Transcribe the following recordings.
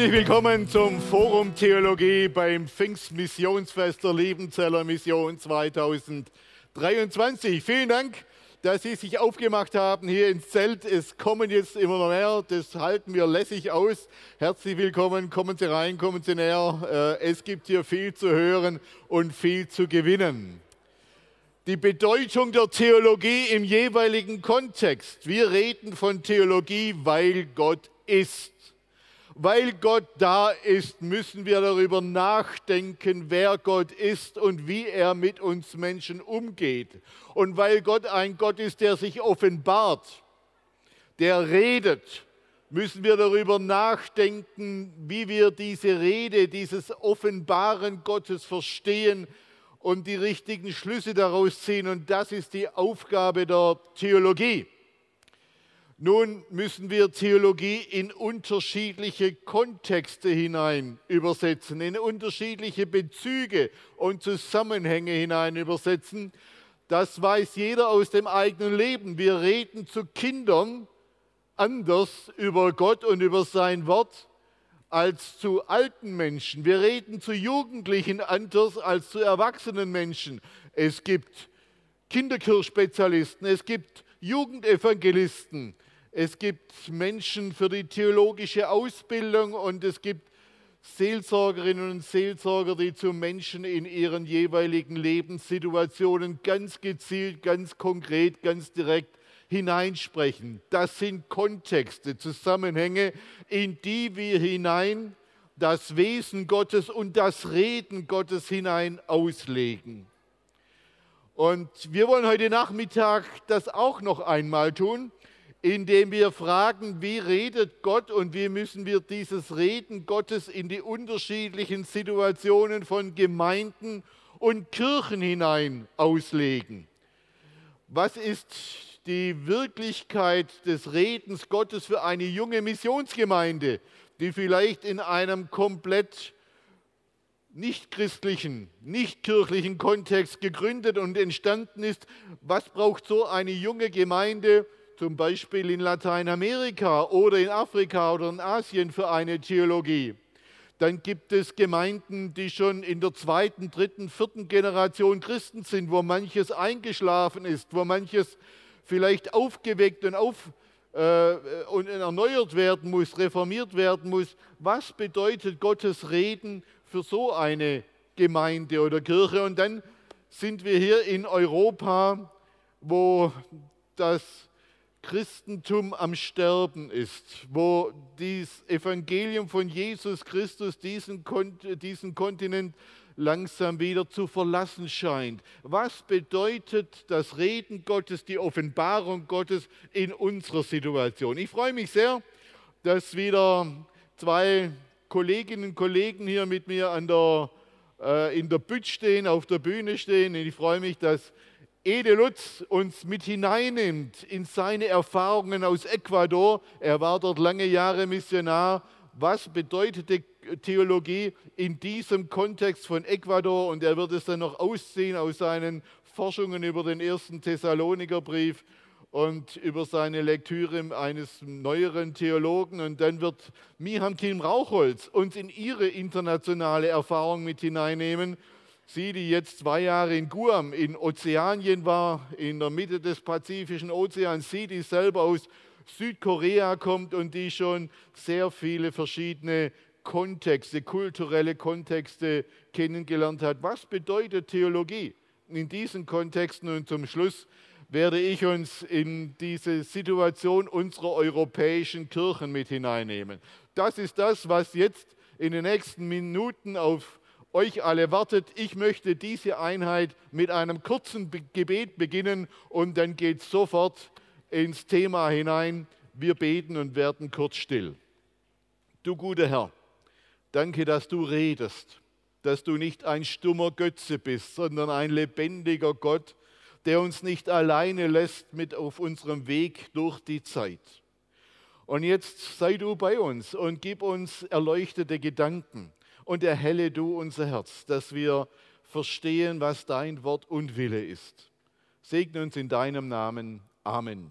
Herzlich willkommen zum Forum Theologie beim Pfingstmissionsfest der Liebenzeller Mission 2023. Vielen Dank, dass Sie sich aufgemacht haben hier ins Zelt. Es kommen jetzt immer noch mehr, das halten wir lässig aus. Herzlich willkommen, kommen Sie rein, kommen Sie näher. Äh, es gibt hier viel zu hören und viel zu gewinnen. Die Bedeutung der Theologie im jeweiligen Kontext. Wir reden von Theologie, weil Gott ist. Weil Gott da ist, müssen wir darüber nachdenken, wer Gott ist und wie er mit uns Menschen umgeht. Und weil Gott ein Gott ist, der sich offenbart, der redet, müssen wir darüber nachdenken, wie wir diese Rede, dieses Offenbaren Gottes verstehen und die richtigen Schlüsse daraus ziehen. Und das ist die Aufgabe der Theologie. Nun müssen wir Theologie in unterschiedliche Kontexte hinein übersetzen, in unterschiedliche Bezüge und Zusammenhänge hinein übersetzen. Das weiß jeder aus dem eigenen Leben. Wir reden zu Kindern anders über Gott und über sein Wort als zu alten Menschen. Wir reden zu Jugendlichen anders als zu erwachsenen Menschen. Es gibt Kinderkirchspezialisten, es gibt Jugendevangelisten, es gibt Menschen für die theologische Ausbildung und es gibt Seelsorgerinnen und Seelsorger, die zu Menschen in ihren jeweiligen Lebenssituationen ganz gezielt, ganz konkret, ganz direkt hineinsprechen. Das sind Kontexte, Zusammenhänge, in die wir hinein das Wesen Gottes und das Reden Gottes hinein auslegen. Und wir wollen heute Nachmittag das auch noch einmal tun indem wir fragen, wie redet Gott und wie müssen wir dieses Reden Gottes in die unterschiedlichen Situationen von Gemeinden und Kirchen hinein auslegen. Was ist die Wirklichkeit des Redens Gottes für eine junge Missionsgemeinde, die vielleicht in einem komplett nicht christlichen, nicht kirchlichen Kontext gegründet und entstanden ist? Was braucht so eine junge Gemeinde? Zum Beispiel in Lateinamerika oder in Afrika oder in Asien für eine Theologie. Dann gibt es Gemeinden, die schon in der zweiten, dritten, vierten Generation Christen sind, wo manches eingeschlafen ist, wo manches vielleicht aufgeweckt und, auf, äh, und erneuert werden muss, reformiert werden muss. Was bedeutet Gottes Reden für so eine Gemeinde oder Kirche? Und dann sind wir hier in Europa, wo das Christentum am Sterben ist, wo das Evangelium von Jesus Christus diesen, diesen Kontinent langsam wieder zu verlassen scheint. Was bedeutet das Reden Gottes, die Offenbarung Gottes in unserer Situation? Ich freue mich sehr, dass wieder zwei Kolleginnen und Kollegen hier mit mir an der, äh, in der Bütt stehen, auf der Bühne stehen. Und ich freue mich, dass Ede Lutz uns mit hineinnimmt in seine Erfahrungen aus Ecuador. Er war dort lange Jahre Missionar. Was bedeutete Theologie in diesem Kontext von Ecuador? Und er wird es dann noch ausziehen aus seinen Forschungen über den ersten Thessalonikerbrief und über seine Lektüre eines neueren Theologen. Und dann wird Miham Kim Rauchholz uns in ihre internationale Erfahrung mit hineinnehmen Sie, die jetzt zwei Jahre in Guam in Ozeanien war, in der Mitte des Pazifischen Ozeans, sie, die selber aus Südkorea kommt und die schon sehr viele verschiedene Kontexte, kulturelle Kontexte kennengelernt hat. Was bedeutet Theologie in diesen Kontexten? Und zum Schluss werde ich uns in diese Situation unserer europäischen Kirchen mit hineinnehmen. Das ist das, was jetzt in den nächsten Minuten auf euch alle wartet. Ich möchte diese Einheit mit einem kurzen Gebet beginnen und dann geht es sofort ins Thema hinein. Wir beten und werden kurz still. Du guter Herr, danke, dass du redest. dass du nicht ein stummer Götze bist, sondern ein lebendiger Gott, der uns nicht alleine lässt mit auf unserem Weg durch die Zeit. Und jetzt sei du bei uns und gib uns erleuchtete Gedanken und erhelle du unser Herz, dass wir verstehen, was dein Wort und Wille ist. Segne uns in deinem Namen. Amen.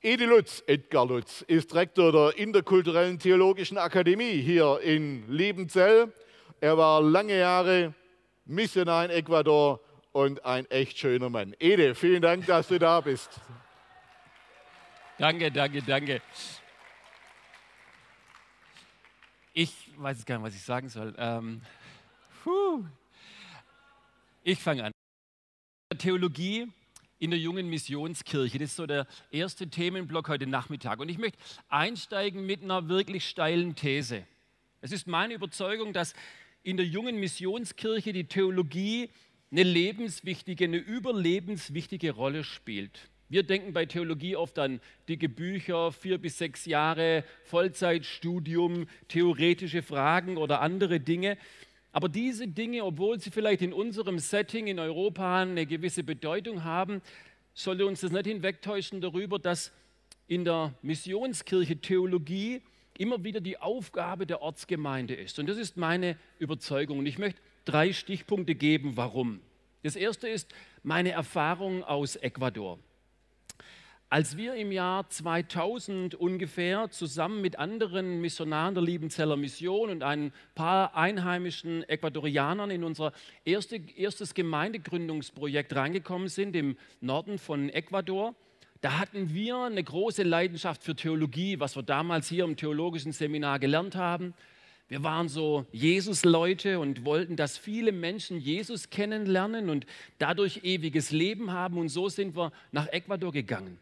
Edi Lutz, Edgar Lutz, ist Rektor der Interkulturellen Theologischen Akademie hier in Liebenzell. Er war lange Jahre Missionar in Ecuador und ein echt schöner Mann. Ede, vielen Dank, dass du da bist. Danke, danke, danke. Ich weiß gar nicht, was ich sagen soll. Ähm, ich fange an. Theologie in der jungen Missionskirche. Das ist so der erste Themenblock heute Nachmittag. Und ich möchte einsteigen mit einer wirklich steilen These. Es ist meine Überzeugung, dass in der jungen Missionskirche die Theologie eine lebenswichtige, eine überlebenswichtige Rolle spielt. Wir denken bei Theologie oft an dicke Bücher, vier bis sechs Jahre Vollzeitstudium, theoretische Fragen oder andere Dinge. Aber diese Dinge, obwohl sie vielleicht in unserem Setting in Europa eine gewisse Bedeutung haben, sollte uns das nicht hinwegtäuschen darüber, dass in der Missionskirche Theologie immer wieder die Aufgabe der Ortsgemeinde ist. Und das ist meine Überzeugung. Und ich möchte drei Stichpunkte geben, warum. Das erste ist meine Erfahrung aus Ecuador. Als wir im Jahr 2000 ungefähr zusammen mit anderen Missionaren der Liebenzeller Mission und ein paar einheimischen Ecuadorianern in unser erste, erstes Gemeindegründungsprojekt reingekommen sind im Norden von Ecuador, da hatten wir eine große Leidenschaft für Theologie, was wir damals hier im theologischen Seminar gelernt haben. Wir waren so Jesus-Leute und wollten, dass viele Menschen Jesus kennenlernen und dadurch ewiges Leben haben. Und so sind wir nach Ecuador gegangen.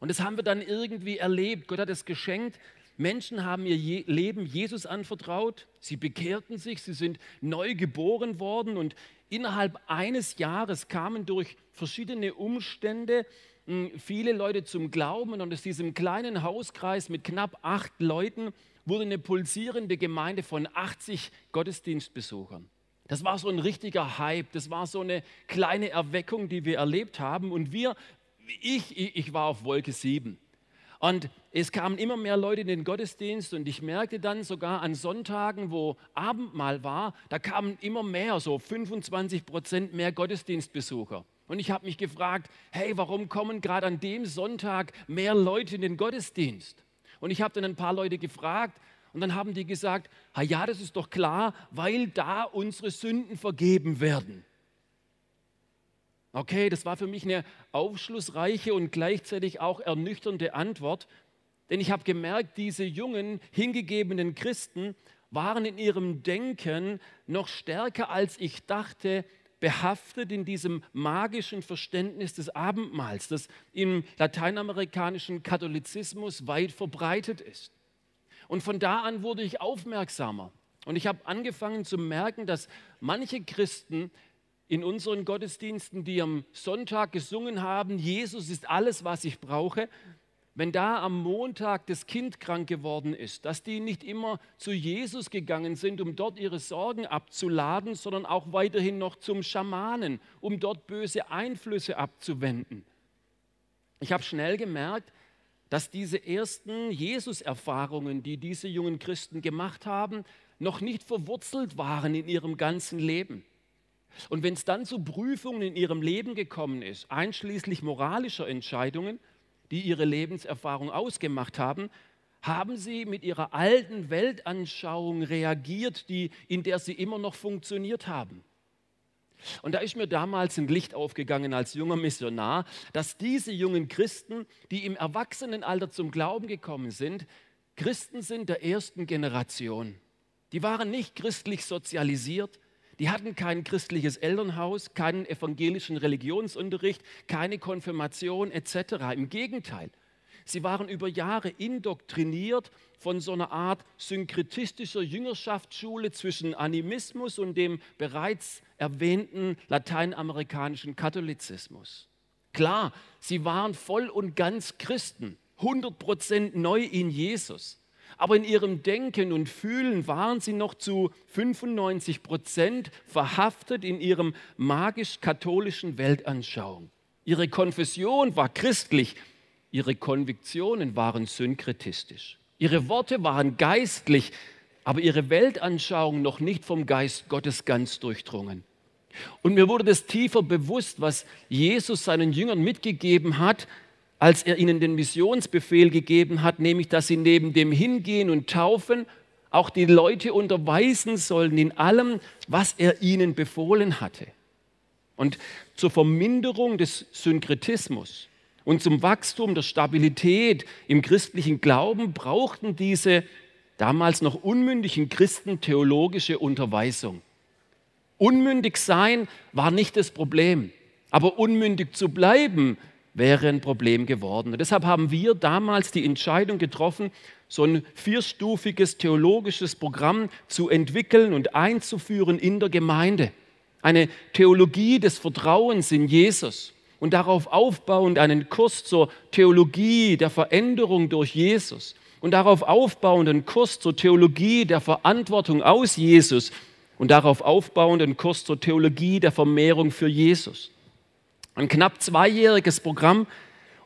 Und das haben wir dann irgendwie erlebt. Gott hat es geschenkt. Menschen haben ihr Leben Jesus anvertraut. Sie bekehrten sich, sie sind neu geboren worden und innerhalb eines Jahres kamen durch verschiedene Umstände hm, viele Leute zum Glauben und aus diesem kleinen Hauskreis mit knapp acht Leuten wurde eine pulsierende Gemeinde von 80 Gottesdienstbesuchern. Das war so ein richtiger Hype, das war so eine kleine Erweckung, die wir erlebt haben. Und wir ich, ich war auf Wolke 7. Und es kamen immer mehr Leute in den Gottesdienst und ich merkte dann sogar an Sonntagen, wo Abendmahl war, da kamen immer mehr, so 25 Prozent mehr Gottesdienstbesucher. Und ich habe mich gefragt, hey, warum kommen gerade an dem Sonntag mehr Leute in den Gottesdienst? Und ich habe dann ein paar Leute gefragt und dann haben die gesagt, ja, das ist doch klar, weil da unsere Sünden vergeben werden. Okay, das war für mich eine aufschlussreiche und gleichzeitig auch ernüchternde Antwort, denn ich habe gemerkt, diese jungen, hingegebenen Christen waren in ihrem Denken noch stärker als ich dachte, behaftet in diesem magischen Verständnis des Abendmahls, das im lateinamerikanischen Katholizismus weit verbreitet ist. Und von da an wurde ich aufmerksamer. Und ich habe angefangen zu merken, dass manche Christen in unseren Gottesdiensten, die am Sonntag gesungen haben, Jesus ist alles, was ich brauche, wenn da am Montag das Kind krank geworden ist, dass die nicht immer zu Jesus gegangen sind, um dort ihre Sorgen abzuladen, sondern auch weiterhin noch zum Schamanen, um dort böse Einflüsse abzuwenden. Ich habe schnell gemerkt, dass diese ersten Jesus-Erfahrungen, die diese jungen Christen gemacht haben, noch nicht verwurzelt waren in ihrem ganzen Leben. Und wenn es dann zu Prüfungen in ihrem Leben gekommen ist, einschließlich moralischer Entscheidungen, die ihre Lebenserfahrung ausgemacht haben, haben sie mit ihrer alten Weltanschauung reagiert, die, in der sie immer noch funktioniert haben. Und da ist mir damals ein Licht aufgegangen als junger Missionar, dass diese jungen Christen, die im Erwachsenenalter zum Glauben gekommen sind, Christen sind der ersten Generation. Die waren nicht christlich sozialisiert, die hatten kein christliches Elternhaus, keinen evangelischen Religionsunterricht, keine Konfirmation etc. Im Gegenteil, sie waren über Jahre indoktriniert von so einer Art synkretistischer Jüngerschaftsschule zwischen Animismus und dem bereits erwähnten lateinamerikanischen Katholizismus. Klar, sie waren voll und ganz Christen, 100% neu in Jesus. Aber in ihrem Denken und Fühlen waren sie noch zu 95 Prozent verhaftet in ihrem magisch-katholischen Weltanschauung. Ihre Konfession war christlich, ihre Konviktionen waren synkretistisch. Ihre Worte waren geistlich, aber ihre Weltanschauung noch nicht vom Geist Gottes ganz durchdrungen. Und mir wurde das tiefer bewusst, was Jesus seinen Jüngern mitgegeben hat, als er ihnen den Missionsbefehl gegeben hat, nämlich dass sie neben dem Hingehen und Taufen auch die Leute unterweisen sollen in allem, was er ihnen befohlen hatte. Und zur Verminderung des Synkretismus und zum Wachstum der Stabilität im christlichen Glauben brauchten diese damals noch unmündigen Christen theologische Unterweisung. Unmündig sein war nicht das Problem, aber unmündig zu bleiben wäre ein Problem geworden. Und deshalb haben wir damals die Entscheidung getroffen, so ein vierstufiges theologisches Programm zu entwickeln und einzuführen in der Gemeinde. Eine Theologie des Vertrauens in Jesus und darauf aufbauend einen Kurs zur Theologie der Veränderung durch Jesus und darauf aufbauend einen Kurs zur Theologie der Verantwortung aus Jesus und darauf aufbauend einen Kurs zur Theologie der Vermehrung für Jesus. Ein knapp zweijähriges Programm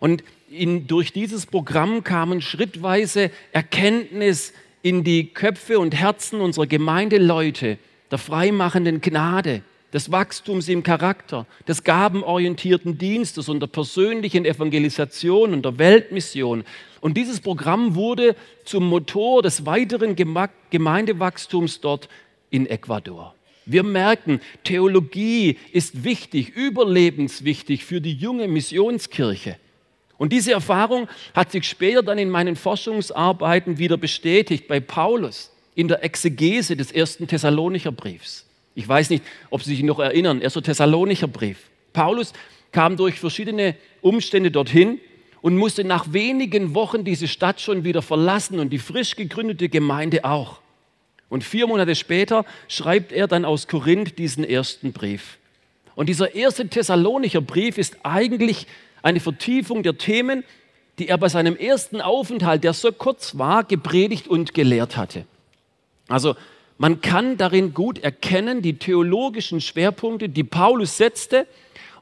und in, durch dieses Programm kamen schrittweise Erkenntnis in die Köpfe und Herzen unserer Gemeindeleute der freimachenden Gnade, des Wachstums im Charakter, des gabenorientierten Dienstes und der persönlichen Evangelisation und der Weltmission. Und dieses Programm wurde zum Motor des weiteren Gemeindewachstums dort in Ecuador. Wir merken, Theologie ist wichtig, überlebenswichtig für die junge Missionskirche. Und diese Erfahrung hat sich später dann in meinen Forschungsarbeiten wieder bestätigt bei Paulus in der Exegese des ersten Thessalonicher Briefs. Ich weiß nicht, ob Sie sich noch erinnern, erster Thessalonicher Brief. Paulus kam durch verschiedene Umstände dorthin und musste nach wenigen Wochen diese Stadt schon wieder verlassen und die frisch gegründete Gemeinde auch. Und vier Monate später schreibt er dann aus Korinth diesen ersten Brief. Und dieser erste Thessalonicher Brief ist eigentlich eine Vertiefung der Themen, die er bei seinem ersten Aufenthalt, der so kurz war, gepredigt und gelehrt hatte. Also man kann darin gut erkennen, die theologischen Schwerpunkte, die Paulus setzte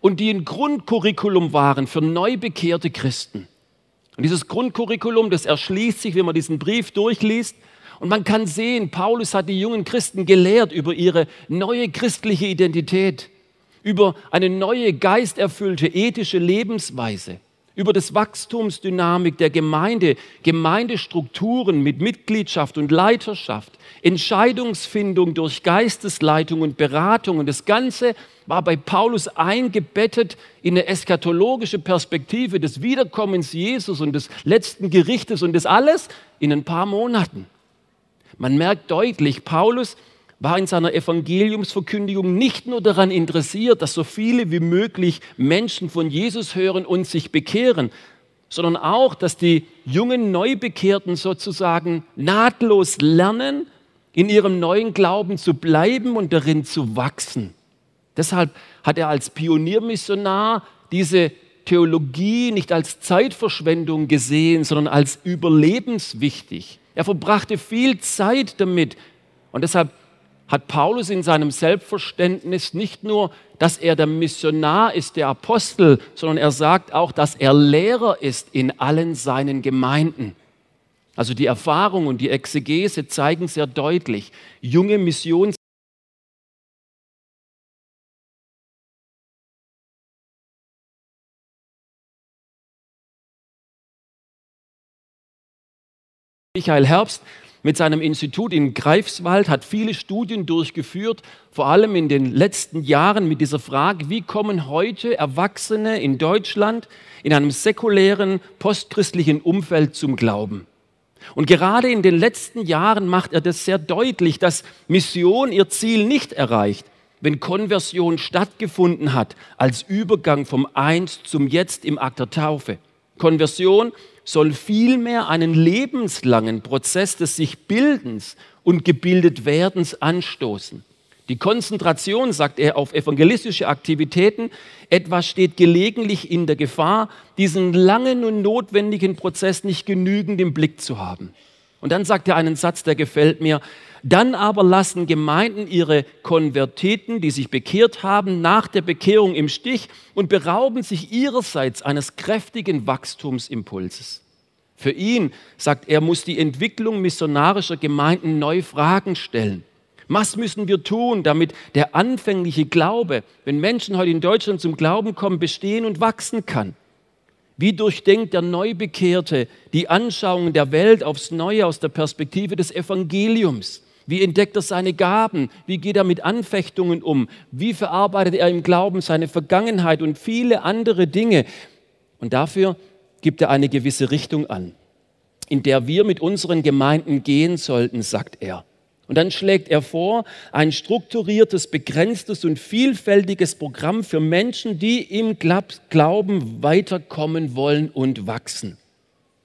und die ein Grundcurriculum waren für neu bekehrte Christen. Und dieses Grundcurriculum, das erschließt sich, wenn man diesen Brief durchliest, und man kann sehen, Paulus hat die jungen Christen gelehrt über ihre neue christliche Identität, über eine neue geisterfüllte ethische Lebensweise, über das Wachstumsdynamik der Gemeinde, Gemeindestrukturen mit Mitgliedschaft und Leiterschaft, Entscheidungsfindung durch Geistesleitung und Beratung. Und das Ganze war bei Paulus eingebettet in eine eschatologische Perspektive des Wiederkommens Jesus und des letzten Gerichtes und das alles in ein paar Monaten. Man merkt deutlich, Paulus war in seiner Evangeliumsverkündigung nicht nur daran interessiert, dass so viele wie möglich Menschen von Jesus hören und sich bekehren, sondern auch, dass die jungen Neubekehrten sozusagen nahtlos lernen, in ihrem neuen Glauben zu bleiben und darin zu wachsen. Deshalb hat er als Pioniermissionar diese Theologie nicht als Zeitverschwendung gesehen, sondern als überlebenswichtig. Er verbrachte viel Zeit damit. Und deshalb hat Paulus in seinem Selbstverständnis nicht nur, dass er der Missionar ist, der Apostel, sondern er sagt auch, dass er Lehrer ist in allen seinen Gemeinden. Also die Erfahrung und die Exegese zeigen sehr deutlich, junge Missions Michael Herbst mit seinem Institut in Greifswald hat viele Studien durchgeführt, vor allem in den letzten Jahren mit dieser Frage, wie kommen heute Erwachsene in Deutschland in einem säkulären, postchristlichen Umfeld zum Glauben. Und gerade in den letzten Jahren macht er das sehr deutlich, dass Mission ihr Ziel nicht erreicht, wenn Konversion stattgefunden hat als Übergang vom Einst zum Jetzt im Akt der Taufe. Konversion soll vielmehr einen lebenslangen Prozess des sich Bildens und gebildet Werdens anstoßen. Die Konzentration, sagt er, auf evangelistische Aktivitäten etwa steht gelegentlich in der Gefahr, diesen langen und notwendigen Prozess nicht genügend im Blick zu haben. Und dann sagt er einen Satz, der gefällt mir. Dann aber lassen Gemeinden ihre Konvertiten, die sich bekehrt haben, nach der Bekehrung im Stich und berauben sich ihrerseits eines kräftigen Wachstumsimpulses. Für ihn, sagt er, muss die Entwicklung missionarischer Gemeinden neu Fragen stellen. Was müssen wir tun, damit der anfängliche Glaube, wenn Menschen heute in Deutschland zum Glauben kommen, bestehen und wachsen kann? Wie durchdenkt der Neubekehrte die Anschauungen der Welt aufs Neue aus der Perspektive des Evangeliums? Wie entdeckt er seine Gaben? Wie geht er mit Anfechtungen um? Wie verarbeitet er im Glauben seine Vergangenheit und viele andere Dinge? Und dafür gibt er eine gewisse Richtung an, in der wir mit unseren Gemeinden gehen sollten, sagt er. Und dann schlägt er vor ein strukturiertes, begrenztes und vielfältiges Programm für Menschen, die im Glauben weiterkommen wollen und wachsen.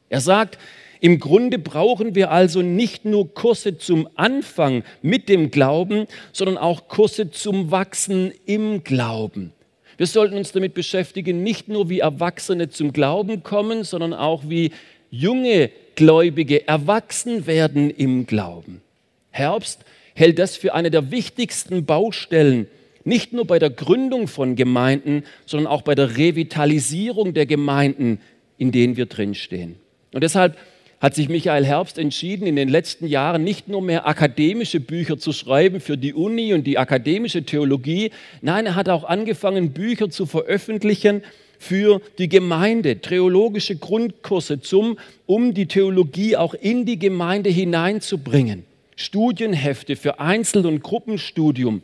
Er sagt, im Grunde brauchen wir also nicht nur Kurse zum Anfang mit dem Glauben, sondern auch Kurse zum Wachsen im Glauben. Wir sollten uns damit beschäftigen, nicht nur wie Erwachsene zum Glauben kommen, sondern auch wie junge Gläubige erwachsen werden im Glauben. Herbst hält das für eine der wichtigsten Baustellen, nicht nur bei der Gründung von Gemeinden, sondern auch bei der Revitalisierung der Gemeinden, in denen wir drinstehen. Und deshalb hat sich Michael Herbst entschieden, in den letzten Jahren nicht nur mehr akademische Bücher zu schreiben für die Uni und die akademische Theologie. Nein, er hat auch angefangen, Bücher zu veröffentlichen für die Gemeinde, theologische Grundkurse, zum, um die Theologie auch in die Gemeinde hineinzubringen. Studienhefte für Einzel- und Gruppenstudium,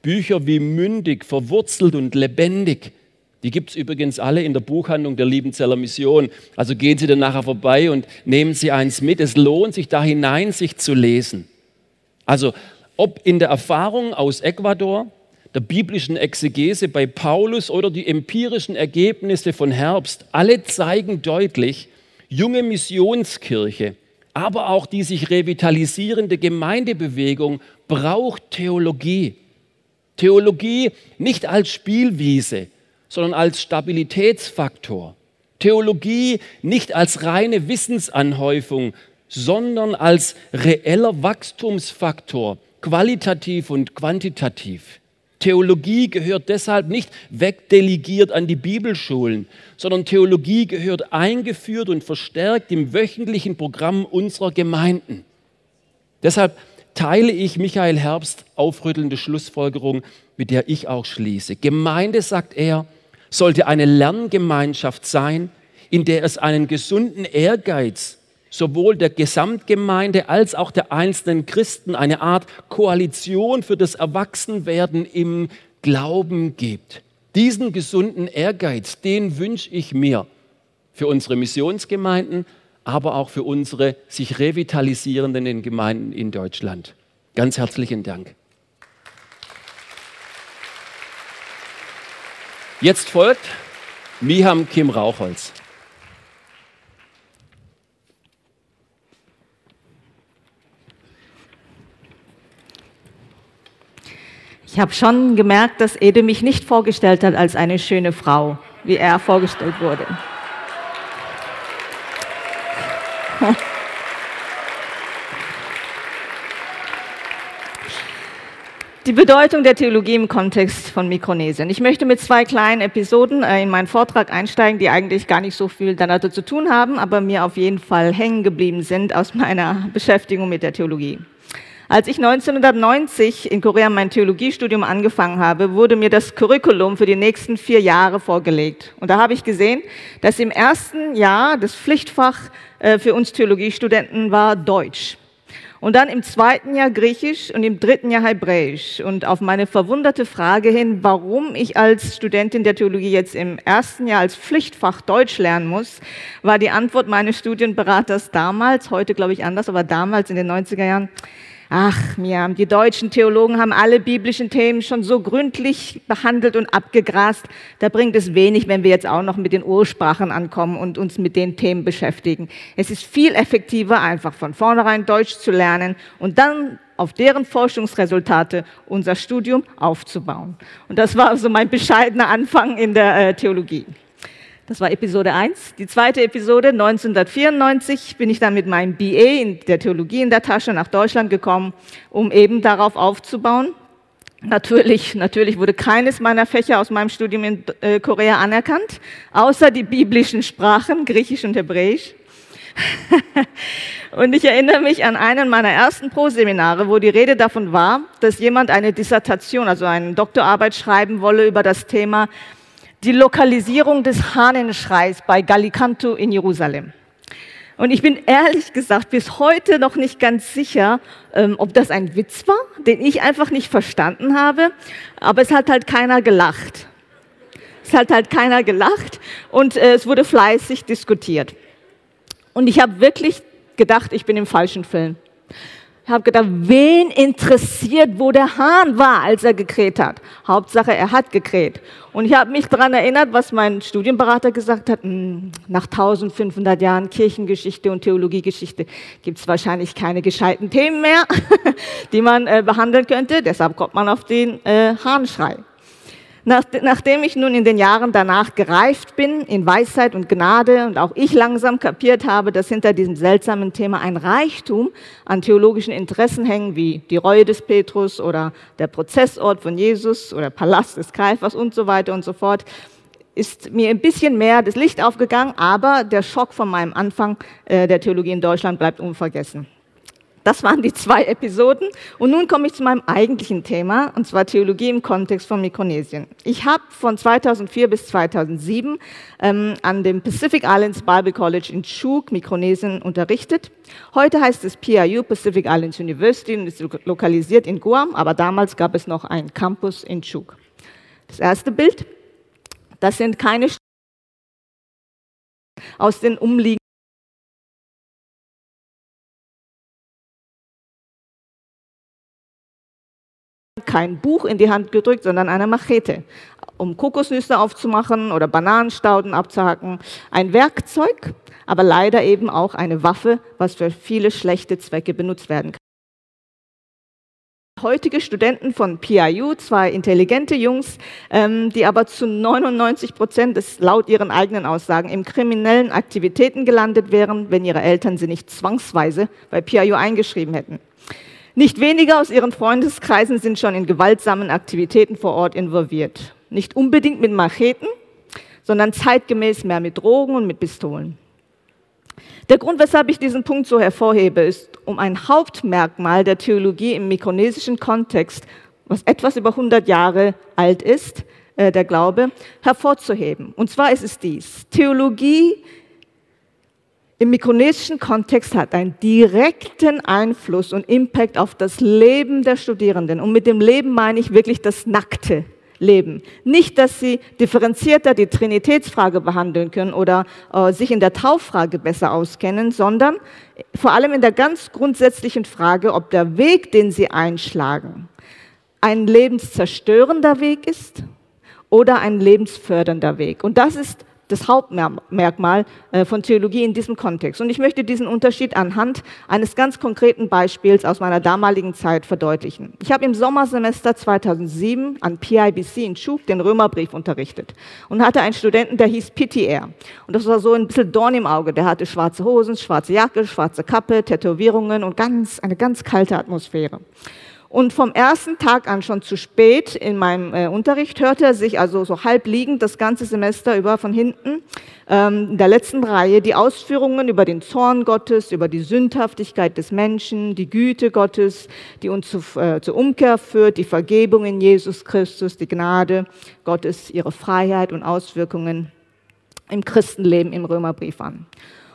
Bücher wie Mündig, Verwurzelt und Lebendig die gibt es übrigens alle in der Buchhandlung der Liebenzeller Mission. Also gehen Sie dann nachher vorbei und nehmen Sie eins mit. Es lohnt sich da hinein, sich zu lesen. Also ob in der Erfahrung aus Ecuador, der biblischen Exegese bei Paulus oder die empirischen Ergebnisse von Herbst, alle zeigen deutlich, junge Missionskirche, aber auch die sich revitalisierende Gemeindebewegung braucht Theologie. Theologie nicht als Spielwiese, sondern als Stabilitätsfaktor. Theologie nicht als reine Wissensanhäufung, sondern als reeller Wachstumsfaktor, qualitativ und quantitativ. Theologie gehört deshalb nicht wegdelegiert an die Bibelschulen, sondern Theologie gehört eingeführt und verstärkt im wöchentlichen Programm unserer Gemeinden. Deshalb teile ich Michael Herbst aufrüttelnde Schlussfolgerung, mit der ich auch schließe. Gemeinde, sagt er, sollte eine Lerngemeinschaft sein, in der es einen gesunden Ehrgeiz sowohl der Gesamtgemeinde als auch der einzelnen Christen, eine Art Koalition für das Erwachsenwerden im Glauben gibt. Diesen gesunden Ehrgeiz, den wünsche ich mir für unsere Missionsgemeinden, aber auch für unsere sich revitalisierenden Gemeinden in Deutschland. Ganz herzlichen Dank. Jetzt folgt Miham Kim Rauchholz. Ich habe schon gemerkt, dass Ede mich nicht vorgestellt hat als eine schöne Frau, wie er vorgestellt wurde. Die Bedeutung der Theologie im Kontext von Mikronesien. Ich möchte mit zwei kleinen Episoden äh, in meinen Vortrag einsteigen, die eigentlich gar nicht so viel damit zu tun haben, aber mir auf jeden Fall hängen geblieben sind aus meiner Beschäftigung mit der Theologie. Als ich 1990 in Korea mein Theologiestudium angefangen habe, wurde mir das Curriculum für die nächsten vier Jahre vorgelegt. Und da habe ich gesehen, dass im ersten Jahr das Pflichtfach äh, für uns Theologiestudenten war Deutsch. Und dann im zweiten Jahr Griechisch und im dritten Jahr Hebräisch. Und auf meine verwunderte Frage hin, warum ich als Studentin der Theologie jetzt im ersten Jahr als Pflichtfach Deutsch lernen muss, war die Antwort meines Studienberaters damals, heute glaube ich anders, aber damals in den 90er Jahren, Ach, Miriam, die deutschen Theologen haben alle biblischen Themen schon so gründlich behandelt und abgegrast. Da bringt es wenig, wenn wir jetzt auch noch mit den Ursprachen ankommen und uns mit den Themen beschäftigen. Es ist viel effektiver, einfach von vornherein Deutsch zu lernen und dann auf deren Forschungsresultate unser Studium aufzubauen. Und das war so mein bescheidener Anfang in der äh, Theologie. Das war Episode 1. Die zweite Episode, 1994, bin ich dann mit meinem BA in der Theologie in der Tasche nach Deutschland gekommen, um eben darauf aufzubauen. Natürlich, natürlich wurde keines meiner Fächer aus meinem Studium in äh, Korea anerkannt, außer die biblischen Sprachen, Griechisch und Hebräisch. und ich erinnere mich an einen meiner ersten Pro-Seminare, wo die Rede davon war, dass jemand eine Dissertation, also eine Doktorarbeit schreiben wolle über das Thema die Lokalisierung des Hahnenschreis bei Gallicanto in Jerusalem. Und ich bin ehrlich gesagt bis heute noch nicht ganz sicher, ähm, ob das ein Witz war, den ich einfach nicht verstanden habe. Aber es hat halt keiner gelacht. Es hat halt keiner gelacht und äh, es wurde fleißig diskutiert. Und ich habe wirklich gedacht, ich bin im falschen Film. Ich habe gedacht, wen interessiert, wo der Hahn war, als er gekräht hat? Hauptsache, er hat gekräht. Und ich habe mich daran erinnert, was mein Studienberater gesagt hat. Hm, nach 1500 Jahren Kirchengeschichte und Theologiegeschichte gibt es wahrscheinlich keine gescheiten Themen mehr, die man äh, behandeln könnte. Deshalb kommt man auf den äh, Hahnschrei. Nach, nachdem ich nun in den Jahren danach gereift bin in Weisheit und Gnade und auch ich langsam kapiert habe, dass hinter diesem seltsamen Thema ein Reichtum an theologischen Interessen hängen, wie die Reue des Petrus oder der Prozessort von Jesus oder Palast des Kaifers und so weiter und so fort, ist mir ein bisschen mehr das Licht aufgegangen, aber der Schock von meinem Anfang äh, der Theologie in Deutschland bleibt unvergessen. Das waren die zwei Episoden. Und nun komme ich zu meinem eigentlichen Thema, und zwar Theologie im Kontext von Mikronesien. Ich habe von 2004 bis 2007 ähm, an dem Pacific Islands Bible College in Chuuk, Mikronesien, unterrichtet. Heute heißt es PIU, Pacific Islands University, und ist lokalisiert in Guam, aber damals gab es noch einen Campus in Chuuk. Das erste Bild, das sind keine aus den umliegenden kein Buch in die Hand gedrückt, sondern eine Machete, um Kokosnüsse aufzumachen oder Bananenstauden abzuhacken. Ein Werkzeug, aber leider eben auch eine Waffe, was für viele schlechte Zwecke benutzt werden kann. Heutige Studenten von PIU, zwei intelligente Jungs, ähm, die aber zu 99 Prozent laut ihren eigenen Aussagen in kriminellen Aktivitäten gelandet wären, wenn ihre Eltern sie nicht zwangsweise bei PIU eingeschrieben hätten. Nicht wenige aus ihren Freundeskreisen sind schon in gewaltsamen Aktivitäten vor Ort involviert. Nicht unbedingt mit Macheten, sondern zeitgemäß mehr mit Drogen und mit Pistolen. Der Grund, weshalb ich diesen Punkt so hervorhebe, ist, um ein Hauptmerkmal der Theologie im mikronesischen Kontext, was etwas über 100 Jahre alt ist, äh, der Glaube, hervorzuheben. Und zwar ist es dies. Theologie im mikronesischen Kontext hat einen direkten Einfluss und Impact auf das Leben der Studierenden. Und mit dem Leben meine ich wirklich das nackte Leben. Nicht, dass sie differenzierter die Trinitätsfrage behandeln können oder äh, sich in der Tauffrage besser auskennen, sondern vor allem in der ganz grundsätzlichen Frage, ob der Weg, den sie einschlagen, ein lebenszerstörender Weg ist oder ein lebensfördernder Weg. Und das ist das Hauptmerkmal äh, von Theologie in diesem Kontext. Und ich möchte diesen Unterschied anhand eines ganz konkreten Beispiels aus meiner damaligen Zeit verdeutlichen. Ich habe im Sommersemester 2007 an PIBC in Schub den Römerbrief unterrichtet und hatte einen Studenten, der hieß PTR. Und das war so ein bisschen Dorn im Auge. Der hatte schwarze Hosen, schwarze Jacke, schwarze Kappe, Tätowierungen und ganz, eine ganz kalte Atmosphäre. Und vom ersten Tag an schon zu spät in meinem äh, Unterricht hörte er sich also so halb liegend das ganze Semester über von hinten ähm, in der letzten Reihe die Ausführungen über den Zorn Gottes, über die Sündhaftigkeit des Menschen, die Güte Gottes, die uns zu, äh, zur Umkehr führt, die Vergebung in Jesus Christus, die Gnade Gottes, ihre Freiheit und Auswirkungen im Christenleben im Römerbrief an.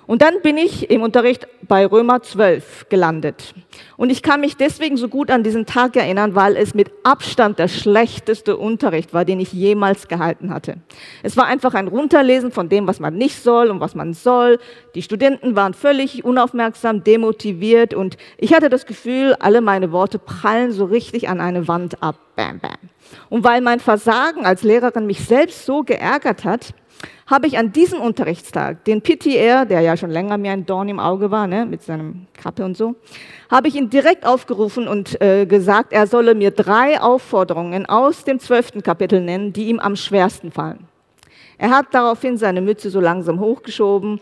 Und dann bin ich im Unterricht bei Römer 12 gelandet. Und ich kann mich deswegen so gut an diesen Tag erinnern, weil es mit Abstand der schlechteste Unterricht war, den ich jemals gehalten hatte. Es war einfach ein Runterlesen von dem, was man nicht soll und was man soll. Die Studenten waren völlig unaufmerksam, demotiviert und ich hatte das Gefühl, alle meine Worte prallen so richtig an eine Wand ab. Bam, bam. Und weil mein Versagen als Lehrerin mich selbst so geärgert hat, habe ich an diesem Unterrichtstag den PTR, der ja schon länger mir ein Dorn im Auge war, ne, mit seinem Kappe und so, habe ich ihn direkt aufgerufen und äh, gesagt, er solle mir drei Aufforderungen aus dem zwölften Kapitel nennen, die ihm am schwersten fallen. Er hat daraufhin seine Mütze so langsam hochgeschoben,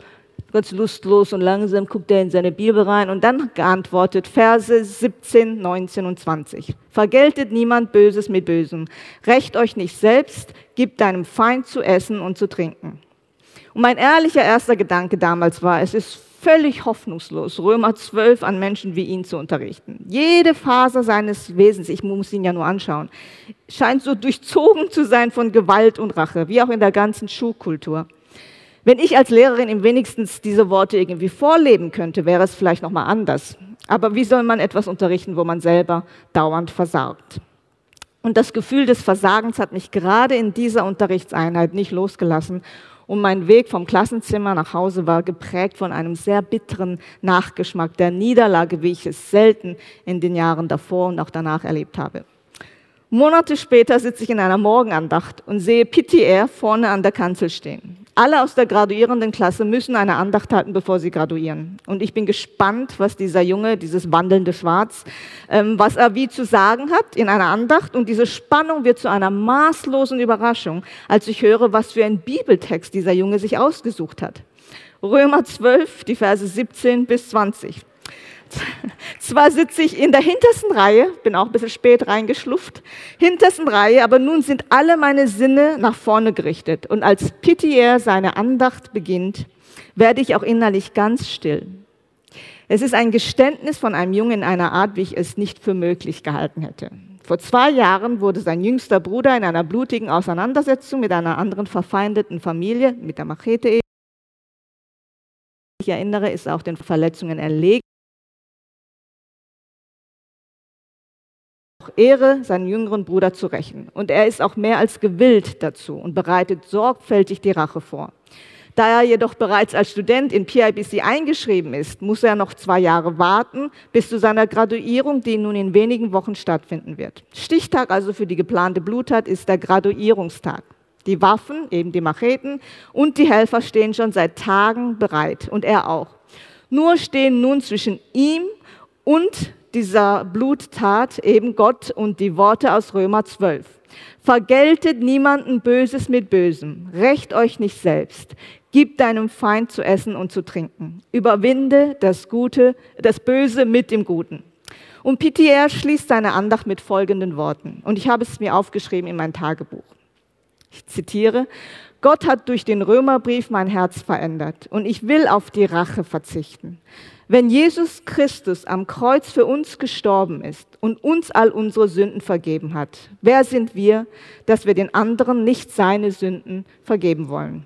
ganz lustlos und langsam guckt er in seine Bibel rein und dann geantwortet Verse 17, 19 und 20. Vergeltet niemand Böses mit Bösem. Recht euch nicht selbst, gibt deinem Feind zu essen und zu trinken. Und mein ehrlicher erster Gedanke damals war, es ist völlig hoffnungslos, Römer 12 an Menschen wie ihn zu unterrichten. Jede Faser seines Wesens, ich muss ihn ja nur anschauen, scheint so durchzogen zu sein von Gewalt und Rache, wie auch in der ganzen Schulkultur. Wenn ich als Lehrerin ihm wenigstens diese Worte irgendwie vorleben könnte, wäre es vielleicht nochmal anders. Aber wie soll man etwas unterrichten, wo man selber dauernd versagt? Und das Gefühl des Versagens hat mich gerade in dieser Unterrichtseinheit nicht losgelassen. Und mein Weg vom Klassenzimmer nach Hause war geprägt von einem sehr bitteren Nachgeschmack der Niederlage, wie ich es selten in den Jahren davor und auch danach erlebt habe. Monate später sitze ich in einer Morgenandacht und sehe PTR vorne an der Kanzel stehen. Alle aus der graduierenden Klasse müssen eine Andacht halten, bevor sie graduieren. Und ich bin gespannt, was dieser Junge, dieses wandelnde Schwarz, ähm, was er wie zu sagen hat in einer Andacht. Und diese Spannung wird zu einer maßlosen Überraschung, als ich höre, was für ein Bibeltext dieser Junge sich ausgesucht hat. Römer 12, die Verse 17 bis 20. Zwar sitze ich in der hintersten Reihe, bin auch ein bisschen spät reingeschlufft, hintersten Reihe, aber nun sind alle meine Sinne nach vorne gerichtet. Und als Pitier seine Andacht beginnt, werde ich auch innerlich ganz still. Es ist ein Geständnis von einem Jungen in einer Art, wie ich es nicht für möglich gehalten hätte. Vor zwei Jahren wurde sein jüngster Bruder in einer blutigen Auseinandersetzung mit einer anderen verfeindeten Familie, mit der Machete, ich erinnere, ist auch den Verletzungen erlegt. Ehre, seinen jüngeren Bruder zu rächen. Und er ist auch mehr als gewillt dazu und bereitet sorgfältig die Rache vor. Da er jedoch bereits als Student in PIBC eingeschrieben ist, muss er noch zwei Jahre warten bis zu seiner Graduierung, die nun in wenigen Wochen stattfinden wird. Stichtag also für die geplante Bluttat ist der Graduierungstag. Die Waffen, eben die Macheten und die Helfer stehen schon seit Tagen bereit und er auch. Nur stehen nun zwischen ihm und dieser Bluttat eben Gott und die Worte aus Römer 12. Vergeltet niemanden Böses mit Bösem, rächt euch nicht selbst, gib deinem Feind zu essen und zu trinken, überwinde das Gute, das Böse mit dem Guten. Und Pitier schließt seine Andacht mit folgenden Worten, und ich habe es mir aufgeschrieben in mein Tagebuch. Ich zitiere, Gott hat durch den Römerbrief mein Herz verändert und ich will auf die Rache verzichten. Wenn Jesus Christus am Kreuz für uns gestorben ist und uns all unsere Sünden vergeben hat, wer sind wir, dass wir den anderen nicht seine Sünden vergeben wollen?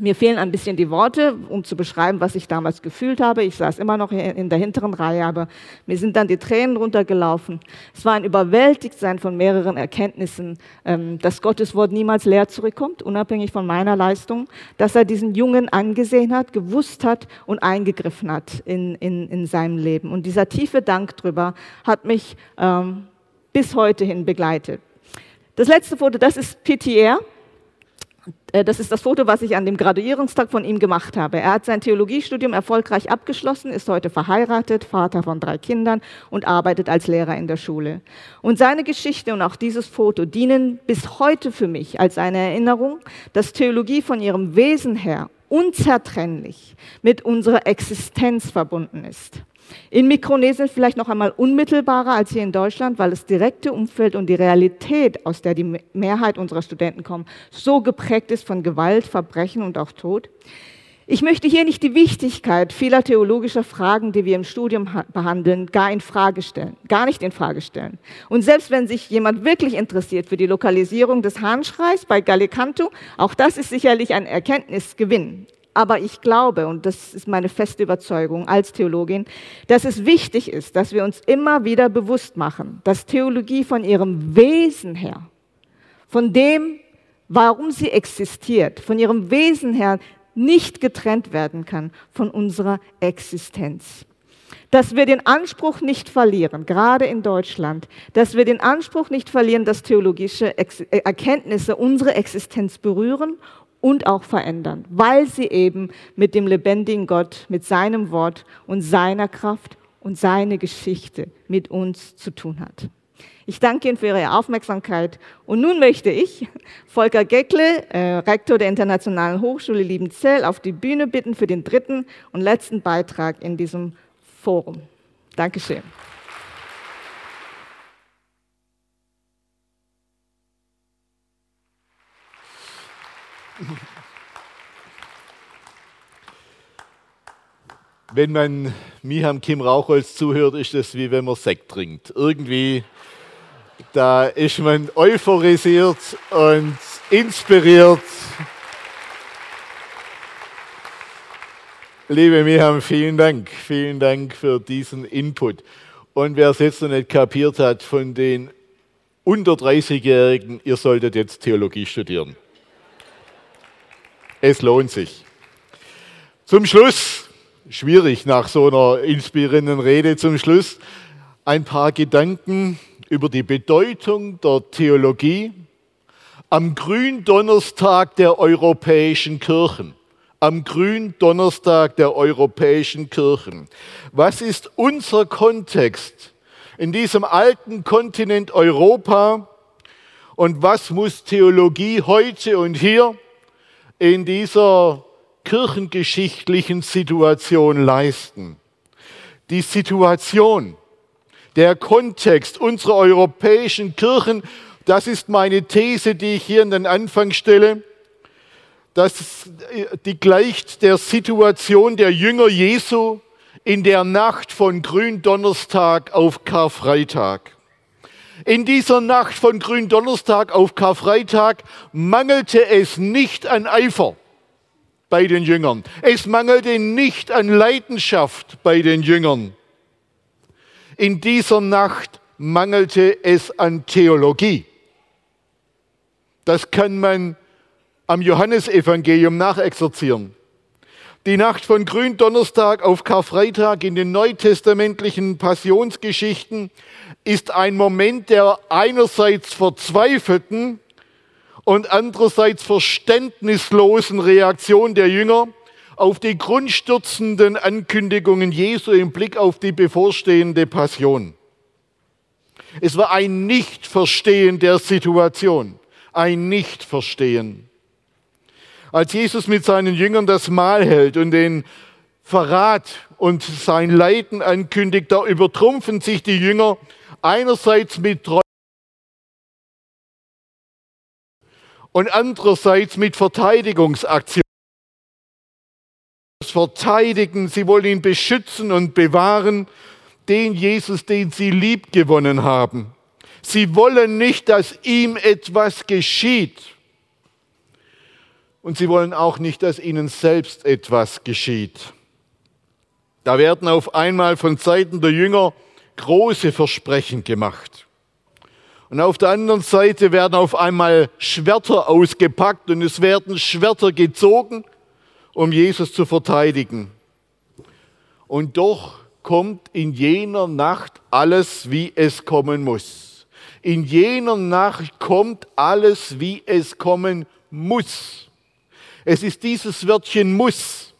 Mir fehlen ein bisschen die Worte, um zu beschreiben, was ich damals gefühlt habe. Ich saß immer noch in der hinteren Reihe, aber mir sind dann die Tränen runtergelaufen. Es war ein Überwältigtsein von mehreren Erkenntnissen, ähm, dass Gottes Wort niemals leer zurückkommt, unabhängig von meiner Leistung, dass er diesen Jungen angesehen hat, gewusst hat und eingegriffen hat in, in, in seinem Leben. Und dieser tiefe Dank drüber hat mich ähm, bis heute hin begleitet. Das letzte Foto, das ist PTR. Äh, das ist das Foto, was ich an dem Graduierungstag von ihm gemacht habe. Er hat sein Theologiestudium erfolgreich abgeschlossen, ist heute verheiratet, Vater von drei Kindern und arbeitet als Lehrer in der Schule. Und seine Geschichte und auch dieses Foto dienen bis heute für mich als eine Erinnerung, dass Theologie von ihrem Wesen her unzertrennlich mit unserer Existenz verbunden ist. In Mikronesien vielleicht noch einmal unmittelbarer als hier in Deutschland, weil das direkte Umfeld und die Realität, aus der die Mehrheit unserer Studenten kommen, so geprägt ist von Gewalt, Verbrechen und auch Tod. Ich möchte hier nicht die Wichtigkeit vieler theologischer Fragen, die wir im Studium behandeln, gar in Frage stellen, gar nicht in Frage stellen. Und selbst wenn sich jemand wirklich interessiert für die Lokalisierung des Hahnschreis bei Gallicanto, auch das ist sicherlich ein Erkenntnisgewinn. Aber ich glaube, und das ist meine feste Überzeugung als Theologin, dass es wichtig ist, dass wir uns immer wieder bewusst machen, dass Theologie von ihrem Wesen her, von dem, warum sie existiert, von ihrem Wesen her nicht getrennt werden kann von unserer Existenz. Dass wir den Anspruch nicht verlieren, gerade in Deutschland, dass wir den Anspruch nicht verlieren, dass theologische Erkenntnisse unsere Existenz berühren und auch verändern, weil sie eben mit dem lebendigen Gott, mit seinem Wort und seiner Kraft und seine Geschichte mit uns zu tun hat. Ich danke Ihnen für Ihre Aufmerksamkeit. Und nun möchte ich Volker Geckle, äh, Rektor der Internationalen Hochschule Liebenzell, auf die Bühne bitten für den dritten und letzten Beitrag in diesem Forum. Dankeschön. Wenn man Miham Kim Rauchholz zuhört, ist es wie wenn man Sekt trinkt. Irgendwie, da ist man euphorisiert und inspiriert. Liebe Miham, vielen Dank. Vielen Dank für diesen Input. Und wer es jetzt noch nicht kapiert hat, von den unter 30-Jährigen, ihr solltet jetzt Theologie studieren. Es lohnt sich. Zum Schluss schwierig nach so einer inspirierenden Rede zum Schluss. Ein paar Gedanken über die Bedeutung der Theologie am Gründonnerstag der europäischen Kirchen. Am Gründonnerstag der europäischen Kirchen. Was ist unser Kontext in diesem alten Kontinent Europa und was muss Theologie heute und hier in dieser kirchengeschichtlichen Situation leisten. Die Situation, der Kontext unserer europäischen Kirchen, das ist meine These, die ich hier in den Anfang stelle, dass die gleicht der Situation der Jünger Jesu in der Nacht von Gründonnerstag auf Karfreitag. In dieser Nacht von Gründonnerstag auf Karfreitag mangelte es nicht an Eifer bei den Jüngern. Es mangelte nicht an Leidenschaft bei den Jüngern. In dieser Nacht mangelte es an Theologie. Das kann man am Johannesevangelium nachexerzieren. Die Nacht von Gründonnerstag auf Karfreitag in den neutestamentlichen Passionsgeschichten ist ein Moment der einerseits verzweifelten und andererseits verständnislosen Reaktion der Jünger auf die grundstürzenden Ankündigungen Jesu im Blick auf die bevorstehende Passion. Es war ein Nichtverstehen der Situation, ein Nichtverstehen. Als Jesus mit seinen Jüngern das Mahl hält und den Verrat und sein Leiden ankündigt, da übertrumpfen sich die Jünger einerseits mit Treue und andererseits mit Verteidigungsaktionen. Verteidigen, sie wollen ihn beschützen und bewahren, den Jesus, den sie lieb gewonnen haben. Sie wollen nicht, dass ihm etwas geschieht. Und sie wollen auch nicht, dass ihnen selbst etwas geschieht. Da werden auf einmal von Seiten der Jünger große Versprechen gemacht. Und auf der anderen Seite werden auf einmal Schwerter ausgepackt und es werden Schwerter gezogen, um Jesus zu verteidigen. Und doch kommt in jener Nacht alles, wie es kommen muss. In jener Nacht kommt alles, wie es kommen muss. Es ist dieses Wörtchen muss,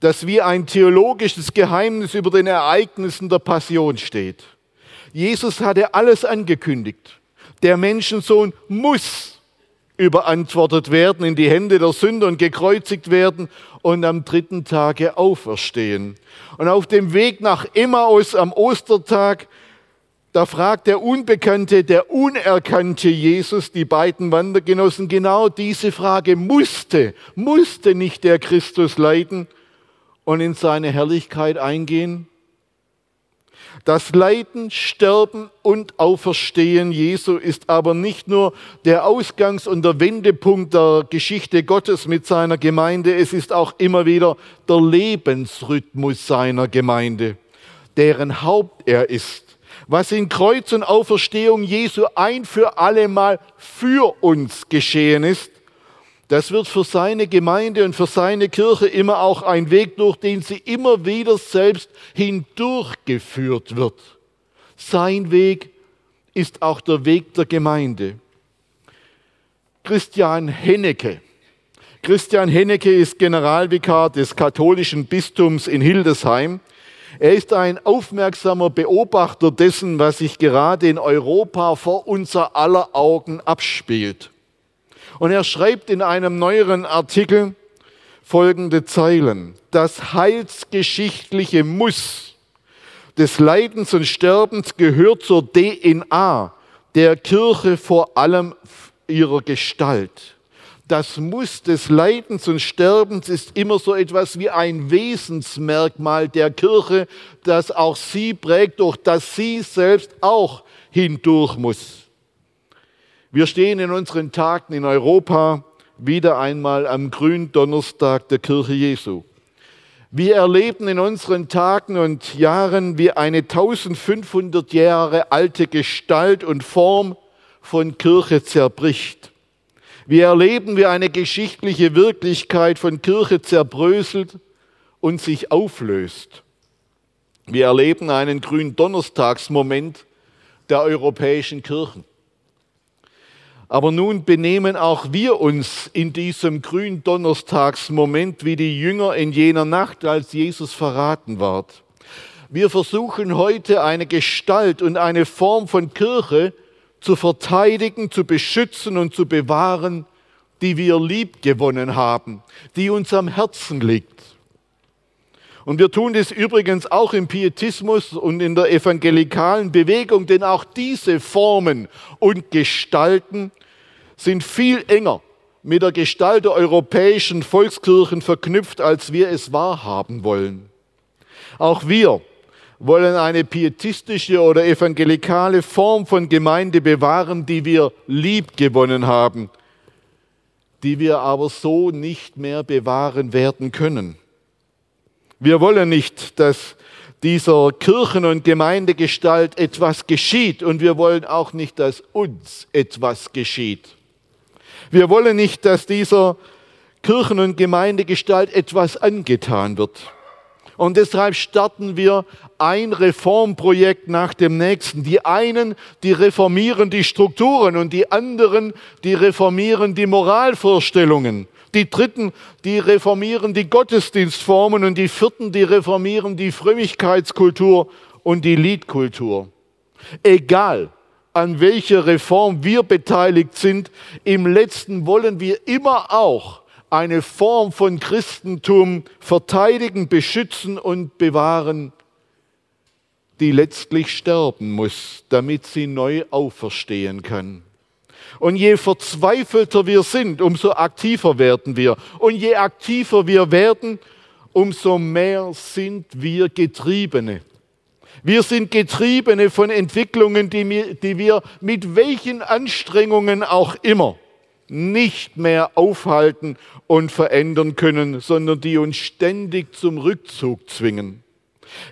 das wie ein theologisches Geheimnis über den Ereignissen der Passion steht. Jesus hatte alles angekündigt der Menschensohn muss überantwortet werden, in die Hände der Sünder und gekreuzigt werden und am dritten Tage auferstehen. Und auf dem Weg nach Emmaus am Ostertag, da fragt der Unbekannte, der unerkannte Jesus, die beiden Wandergenossen, genau diese Frage, musste, musste nicht der Christus leiden und in seine Herrlichkeit eingehen? Das Leiden, Sterben und Auferstehen Jesu ist aber nicht nur der Ausgangs- und der Wendepunkt der Geschichte Gottes mit seiner Gemeinde, es ist auch immer wieder der Lebensrhythmus seiner Gemeinde, deren Haupt er ist. Was in Kreuz und Auferstehung Jesu ein für allemal für uns geschehen ist, das wird für seine Gemeinde und für seine Kirche immer auch ein Weg, durch den sie immer wieder selbst hindurchgeführt wird. Sein Weg ist auch der Weg der Gemeinde. Christian Hennecke. Christian Hennecke ist Generalvikar des katholischen Bistums in Hildesheim. Er ist ein aufmerksamer Beobachter dessen, was sich gerade in Europa vor unser aller Augen abspielt. Und er schreibt in einem neueren Artikel folgende Zeilen. Das heilsgeschichtliche Muss des Leidens und Sterbens gehört zur DNA der Kirche vor allem ihrer Gestalt das Muss des Leidens und Sterbens ist immer so etwas wie ein Wesensmerkmal der Kirche, das auch sie prägt, durch das sie selbst auch hindurch muss. Wir stehen in unseren Tagen in Europa wieder einmal am Gründonnerstag der Kirche Jesu. Wir erleben in unseren Tagen und Jahren, wie eine 1500 Jahre alte Gestalt und Form von Kirche zerbricht. Wir erleben, wie eine geschichtliche Wirklichkeit von Kirche zerbröselt und sich auflöst. Wir erleben einen Gründonnerstagsmoment der europäischen Kirchen. Aber nun benehmen auch wir uns in diesem Gründonnerstagsmoment wie die Jünger in jener Nacht, als Jesus verraten ward. Wir versuchen heute eine Gestalt und eine Form von Kirche zu verteidigen, zu beschützen und zu bewahren, die wir lieb gewonnen haben, die uns am Herzen liegt. Und wir tun das übrigens auch im Pietismus und in der evangelikalen Bewegung, denn auch diese Formen und Gestalten sind viel enger mit der Gestalt der europäischen Volkskirchen verknüpft, als wir es wahrhaben wollen. Auch wir wollen eine pietistische oder evangelikale Form von Gemeinde bewahren, die wir lieb gewonnen haben, die wir aber so nicht mehr bewahren werden können. Wir wollen nicht, dass dieser Kirchen- und Gemeindegestalt etwas geschieht und wir wollen auch nicht, dass uns etwas geschieht. Wir wollen nicht, dass dieser Kirchen- und Gemeindegestalt etwas angetan wird. Und deshalb starten wir ein Reformprojekt nach dem nächsten. Die einen, die reformieren die Strukturen und die anderen, die reformieren die Moralvorstellungen. Die dritten, die reformieren die Gottesdienstformen und die vierten, die reformieren die Frömmigkeitskultur und die Liedkultur. Egal, an welcher Reform wir beteiligt sind, im letzten wollen wir immer auch eine Form von Christentum verteidigen, beschützen und bewahren, die letztlich sterben muss, damit sie neu auferstehen kann. Und je verzweifelter wir sind, umso aktiver werden wir. Und je aktiver wir werden, umso mehr sind wir Getriebene. Wir sind Getriebene von Entwicklungen, die wir mit welchen Anstrengungen auch immer nicht mehr aufhalten und verändern können, sondern die uns ständig zum Rückzug zwingen.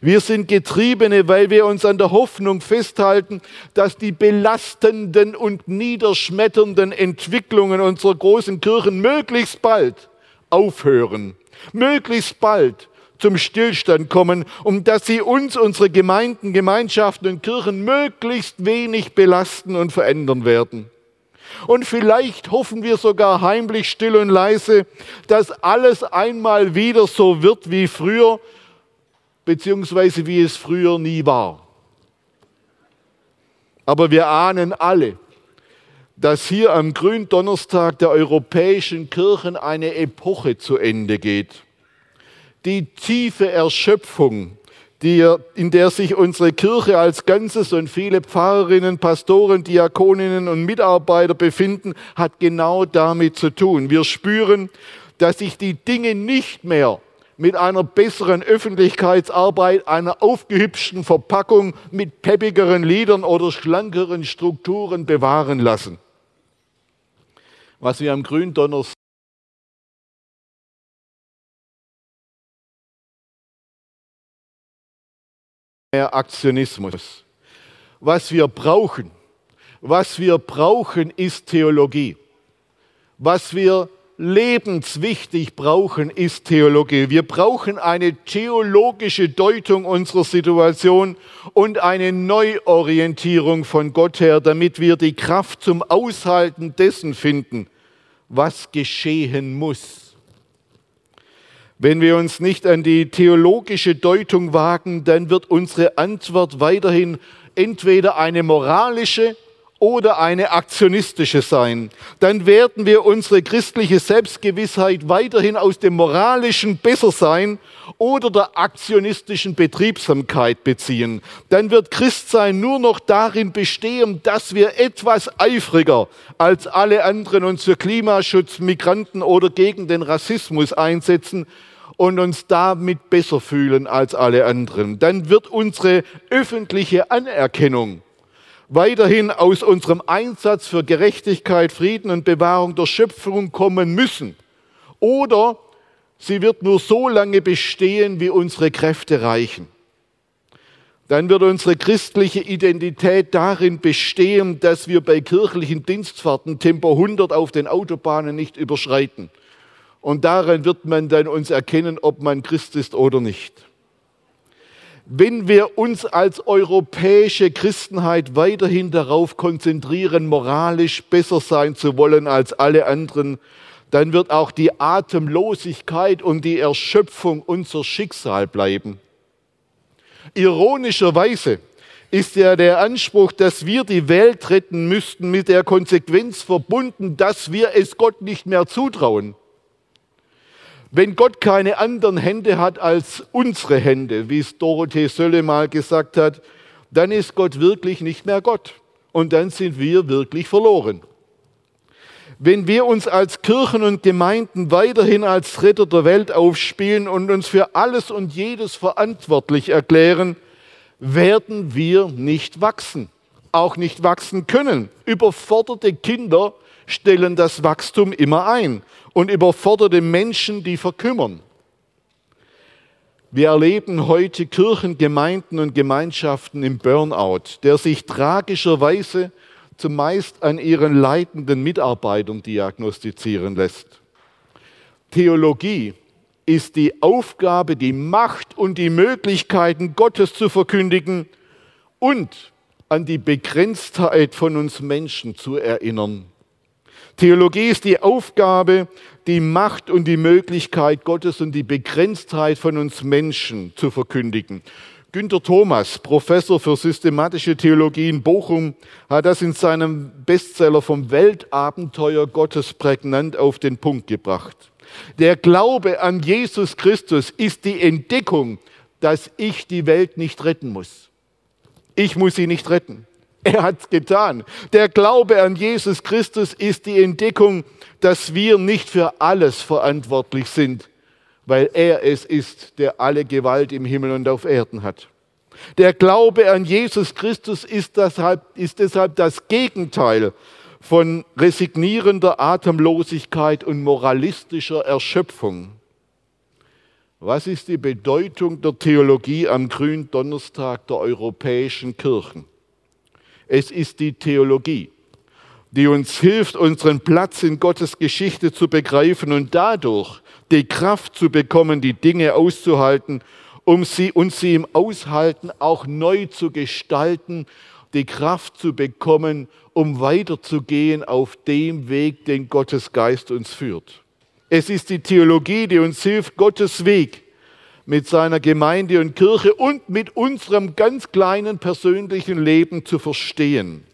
Wir sind Getriebene, weil wir uns an der Hoffnung festhalten, dass die belastenden und niederschmetternden Entwicklungen unserer großen Kirchen möglichst bald aufhören, möglichst bald zum Stillstand kommen, um dass sie uns, unsere Gemeinden, Gemeinschaften und Kirchen möglichst wenig belasten und verändern werden. Und vielleicht hoffen wir sogar heimlich still und leise, dass alles einmal wieder so wird wie früher, beziehungsweise wie es früher nie war. Aber wir ahnen alle, dass hier am Gründonnerstag der europäischen Kirchen eine Epoche zu Ende geht. Die tiefe Erschöpfung die, in der sich unsere Kirche als Ganzes und viele Pfarrerinnen, Pastoren, Diakoninnen und Mitarbeiter befinden, hat genau damit zu tun. Wir spüren, dass sich die Dinge nicht mehr mit einer besseren Öffentlichkeitsarbeit, einer aufgehübschten Verpackung mit peppigeren Liedern oder schlankeren Strukturen bewahren lassen. Was wir am Gründonnerstag mehr Aktionismus. Was wir brauchen, was wir brauchen, ist Theologie. Was wir lebenswichtig brauchen, ist Theologie. Wir brauchen eine theologische Deutung unserer Situation und eine Neuorientierung von Gott her, damit wir die Kraft zum Aushalten dessen finden, was geschehen muss. Wenn wir uns nicht an die theologische Deutung wagen, dann wird unsere Antwort weiterhin entweder eine moralische oder eine aktionistische sein. Dann werden wir unsere christliche Selbstgewissheit weiterhin aus dem moralischen Bessersein oder der aktionistischen Betriebsamkeit beziehen. Dann wird Christsein nur noch darin bestehen, dass wir etwas eifriger als alle anderen uns für Klimaschutz, Migranten oder gegen den Rassismus einsetzen und uns damit besser fühlen als alle anderen. Dann wird unsere öffentliche Anerkennung weiterhin aus unserem Einsatz für Gerechtigkeit, Frieden und Bewahrung der Schöpfung kommen müssen. Oder sie wird nur so lange bestehen, wie unsere Kräfte reichen. Dann wird unsere christliche Identität darin bestehen, dass wir bei kirchlichen Dienstfahrten Tempo 100 auf den Autobahnen nicht überschreiten. Und daran wird man dann uns erkennen, ob man Christ ist oder nicht wenn wir uns als europäische Christenheit weiterhin darauf konzentrieren, moralisch besser sein zu wollen als alle anderen, dann wird auch die Atemlosigkeit und die Erschöpfung unser Schicksal bleiben. Ironischerweise ist ja der Anspruch, dass wir die Welt retten müssten, mit der Konsequenz verbunden, dass wir es Gott nicht mehr zutrauen. Wenn Gott keine anderen Hände hat als unsere Hände, wie es Dorothee Sölle mal gesagt hat, dann ist Gott wirklich nicht mehr Gott. Und dann sind wir wirklich verloren. Wenn wir uns als Kirchen und Gemeinden weiterhin als Retter der Welt aufspielen und uns für alles und jedes verantwortlich erklären, werden wir nicht wachsen, auch nicht wachsen können. Überforderte Kinder stellen das Wachstum immer ein und überforderte Menschen, die verkümmern. Wir erleben heute Kirchen, Gemeinden und Gemeinschaften im Burnout, der sich tragischerweise zumeist an ihren leitenden Mitarbeitern diagnostizieren lässt. Theologie ist die Aufgabe, die Macht und die Möglichkeiten Gottes zu verkündigen und an die Begrenztheit von uns Menschen zu erinnern. Theologie ist die Aufgabe, die Macht und die Möglichkeit Gottes und die Begrenztheit von uns Menschen zu verkündigen. Günter Thomas, Professor für systematische Theologie in Bochum, hat das in seinem Bestseller vom Weltabenteuer Gottes prägnant auf den Punkt gebracht. Der Glaube an Jesus Christus ist die Entdeckung, dass ich die Welt nicht retten muss. Ich muss sie nicht retten. Er hat es getan. Der Glaube an Jesus Christus ist die Entdeckung, dass wir nicht für alles verantwortlich sind, weil er es ist, der alle Gewalt im Himmel und auf Erden hat. Der Glaube an Jesus Christus ist deshalb, ist deshalb das Gegenteil von resignierender Atemlosigkeit und moralistischer Erschöpfung. Was ist die Bedeutung der Theologie am Gründonnerstag der europäischen Kirchen? Es ist die Theologie, die uns hilft, unseren Platz in Gottes Geschichte zu begreifen und dadurch die Kraft zu bekommen, die Dinge auszuhalten, um sie und sie im Aushalten auch neu zu gestalten, die Kraft zu bekommen, um weiterzugehen auf dem Weg, den Gottes Geist uns führt. Es ist die Theologie, die uns hilft, Gottes Weg mit seiner Gemeinde und Kirche und mit unserem ganz kleinen persönlichen Leben zu verstehen.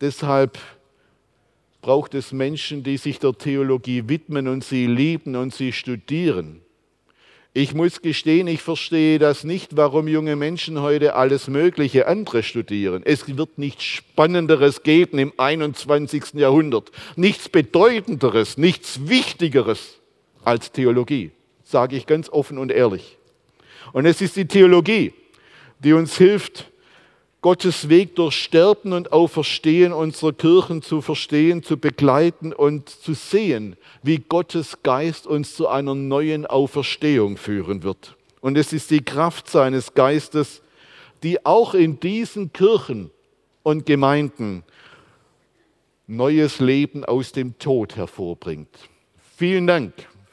Deshalb braucht es Menschen, die sich der Theologie widmen und sie lieben und sie studieren. Ich muss gestehen, ich verstehe das nicht, warum junge Menschen heute alles Mögliche andere studieren. Es wird nichts Spannenderes geben im 21. Jahrhundert, nichts Bedeutenderes, nichts Wichtigeres als Theologie sage ich ganz offen und ehrlich. Und es ist die Theologie, die uns hilft, Gottes Weg durch Sterben und Auferstehen unserer Kirchen zu verstehen, zu begleiten und zu sehen, wie Gottes Geist uns zu einer neuen Auferstehung führen wird. Und es ist die Kraft seines Geistes, die auch in diesen Kirchen und Gemeinden neues Leben aus dem Tod hervorbringt. Vielen Dank